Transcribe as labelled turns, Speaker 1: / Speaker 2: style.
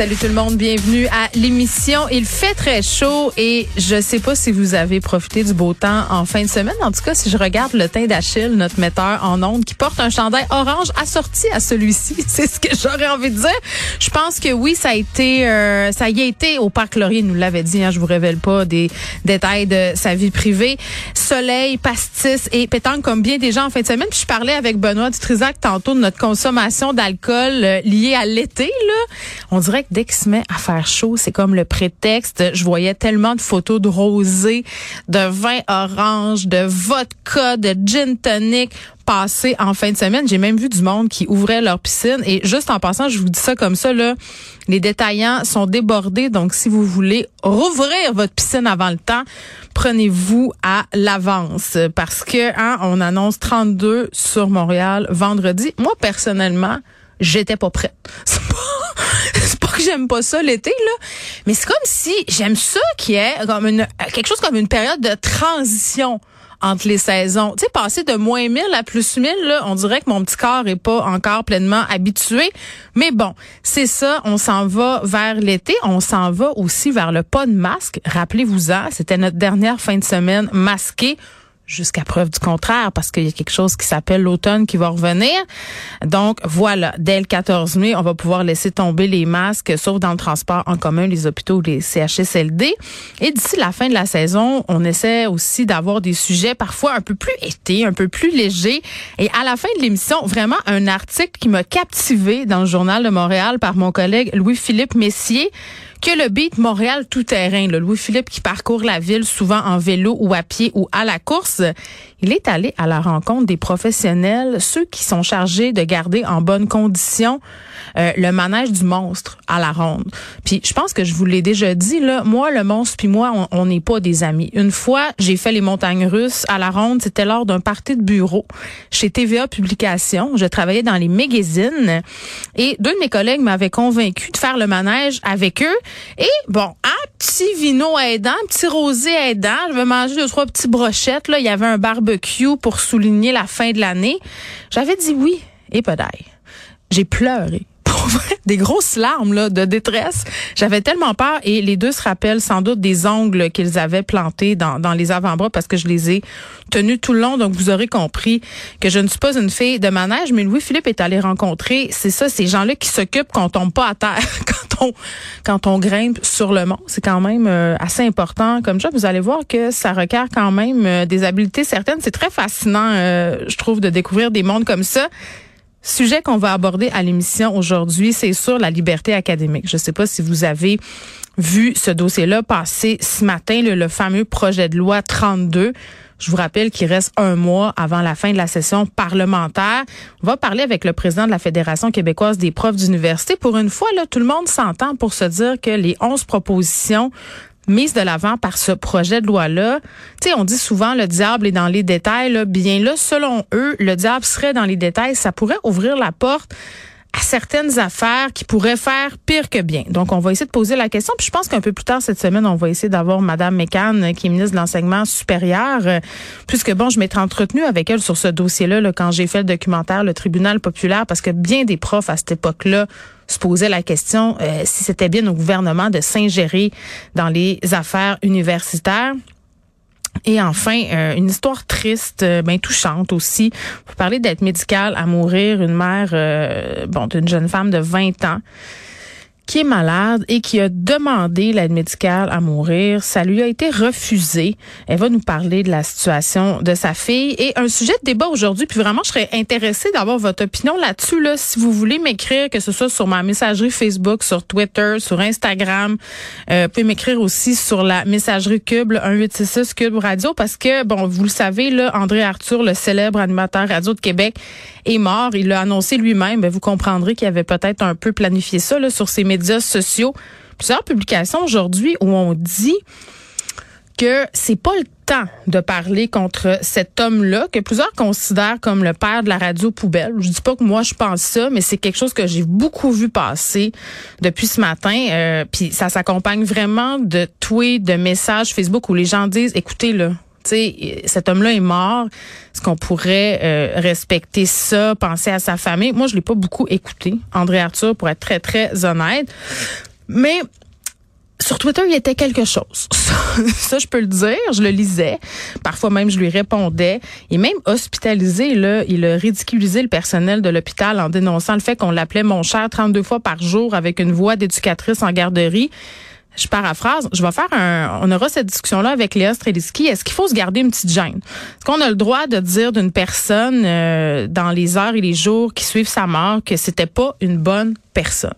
Speaker 1: Salut tout le monde, bienvenue à l'émission. Il fait très chaud et je sais pas si vous avez profité du beau temps en fin de semaine. En tout cas, si je regarde le teint d'Achille, notre metteur en ondes, qui porte un chandail orange assorti à celui-ci, c'est ce que j'aurais envie de dire. Je pense que oui, ça a été, euh, ça y a été au parc Laurier, nous l'avait dit. Hein, je vous révèle pas des détails de sa vie privée. Soleil, pastis et pétanque comme bien des gens en fin de semaine. Puis je parlais avec Benoît Dutrisac tantôt de notre consommation d'alcool euh, liée à l'été. Là, on dirait dès qu'il se met à faire chaud, c'est comme le prétexte. Je voyais tellement de photos de rosé, de vin orange, de vodka, de gin tonic passé en fin de semaine. J'ai même vu du monde qui ouvrait leur piscine. Et juste en passant, je vous dis ça comme ça, les détaillants sont débordés. Donc, si vous voulez rouvrir votre piscine avant le temps, prenez-vous à l'avance. Parce que hein, on annonce 32 sur Montréal vendredi. Moi, personnellement, j'étais pas prête. C'est pas, c'est pas que j'aime pas ça l'été, là. Mais c'est comme si j'aime ça qui est comme une, quelque chose comme une période de transition entre les saisons. Tu sais, passer de moins 1000 à plus 1000, là, on dirait que mon petit corps est pas encore pleinement habitué. Mais bon, c'est ça, on s'en va vers l'été. On s'en va aussi vers le pas de masque. Rappelez-vous-en, c'était notre dernière fin de semaine masquée jusqu'à preuve du contraire, parce qu'il y a quelque chose qui s'appelle l'automne qui va revenir. Donc voilà, dès le 14 mai, on va pouvoir laisser tomber les masques, sauf dans le transport en commun, les hôpitaux ou les CHSLD. Et d'ici la fin de la saison, on essaie aussi d'avoir des sujets parfois un peu plus été, un peu plus légers. Et à la fin de l'émission, vraiment un article qui m'a captivé dans le journal de Montréal par mon collègue Louis-Philippe Messier que le beat Montréal tout-terrain, le Louis-Philippe qui parcourt la ville souvent en vélo ou à pied ou à la course, il est allé à la rencontre des professionnels, ceux qui sont chargés de garder en bonne condition euh, le manège du monstre à la ronde. Puis je pense que je vous l'ai déjà dit là, moi le monstre puis moi on n'est pas des amis. Une fois, j'ai fait les montagnes russes à la ronde, c'était lors d'un party de bureau chez TVA Publications. Je travaillais dans les magazines et deux de mes collègues m'avaient convaincu de faire le manège avec eux. Et bon, un petit vino aidant, un petit rosé aidant, je vais manger deux trois petites brochettes là, il y avait un pour souligner la fin de l'année. J'avais dit oui et pas d'ail. J'ai pleuré des grosses larmes là, de détresse. J'avais tellement peur et les deux se rappellent sans doute des ongles qu'ils avaient plantés dans, dans les avant-bras parce que je les ai tenus tout le long. Donc vous aurez compris que je ne suis pas une fille de manège, mais Louis-Philippe est allé rencontrer, c'est ça, ces gens-là qui s'occupent qu'on tombe pas à terre quand on quand on grimpe sur le mont. C'est quand même euh, assez important comme ça. Vous allez voir que ça requiert quand même euh, des habiletés certaines. C'est très fascinant, euh, je trouve, de découvrir des mondes comme ça. Sujet qu'on va aborder à l'émission aujourd'hui, c'est sur la liberté académique. Je ne sais pas si vous avez vu ce dossier-là passer ce matin, le, fameux projet de loi 32. Je vous rappelle qu'il reste un mois avant la fin de la session parlementaire. On va parler avec le président de la Fédération québécoise des profs d'université. Pour une fois, là, tout le monde s'entend pour se dire que les 11 propositions mise de l'avant par ce projet de loi-là. Tu on dit souvent le diable est dans les détails. Bien là, selon eux, le diable serait dans les détails. Ça pourrait ouvrir la porte à certaines affaires qui pourraient faire pire que bien. Donc, on va essayer de poser la question. Puis je pense qu'un peu plus tard cette semaine, on va essayer d'avoir Madame McCann, qui est ministre de l'Enseignement supérieur, euh, puisque, bon, je m'étais entretenue avec elle sur ce dossier-là là, quand j'ai fait le documentaire Le Tribunal populaire, parce que bien des profs à cette époque-là se posaient la question euh, si c'était bien au gouvernement de s'ingérer dans les affaires universitaires. Et enfin, euh, une histoire triste, euh, bien touchante aussi. Vous parler d'être médicale à mourir, une mère, euh, bon, d'une jeune femme de 20 ans qui est malade et qui a demandé l'aide médicale à mourir. Ça lui a été refusé. Elle va nous parler de la situation de sa fille et un sujet de débat aujourd'hui. Puis vraiment, je serais intéressée d'avoir votre opinion là-dessus. Là, si vous voulez m'écrire, que ce soit sur ma messagerie Facebook, sur Twitter, sur Instagram, euh, vous pouvez m'écrire aussi sur la messagerie Cube, 1866 Cube Radio, parce que bon, vous le savez là, André Arthur, le célèbre animateur radio de Québec, est mort. Il l'a annoncé lui-même. Ben, vous comprendrez qu'il avait peut-être un peu planifié ça là, sur ses médias sociaux. Plusieurs publications aujourd'hui où on dit que c'est pas le temps de parler contre cet homme-là que plusieurs considèrent comme le père de la radio poubelle. Je dis pas que moi je pense ça, mais c'est quelque chose que j'ai beaucoup vu passer depuis ce matin. Euh, puis ça s'accompagne vraiment de tweets, de messages Facebook où les gens disent, écoutez là, sais, cet homme-là est mort. Est-ce qu'on pourrait euh, respecter ça, penser à sa famille? Moi, je l'ai pas beaucoup écouté, André Arthur, pour être très, très honnête. Mais sur Twitter, il était quelque chose. Ça, je peux le dire. Je le lisais. Parfois même, je lui répondais. Et même hospitalisé, là, il a ridiculisé le personnel de l'hôpital en dénonçant le fait qu'on l'appelait mon cher 32 fois par jour avec une voix d'éducatrice en garderie je paraphrase, je vais faire un, on aura cette discussion-là avec Léa Streliski. Est-ce qu'il faut se garder une petite gêne? Est-ce qu'on a le droit de dire d'une personne euh, dans les heures et les jours qui suivent sa mort que c'était pas une bonne personne?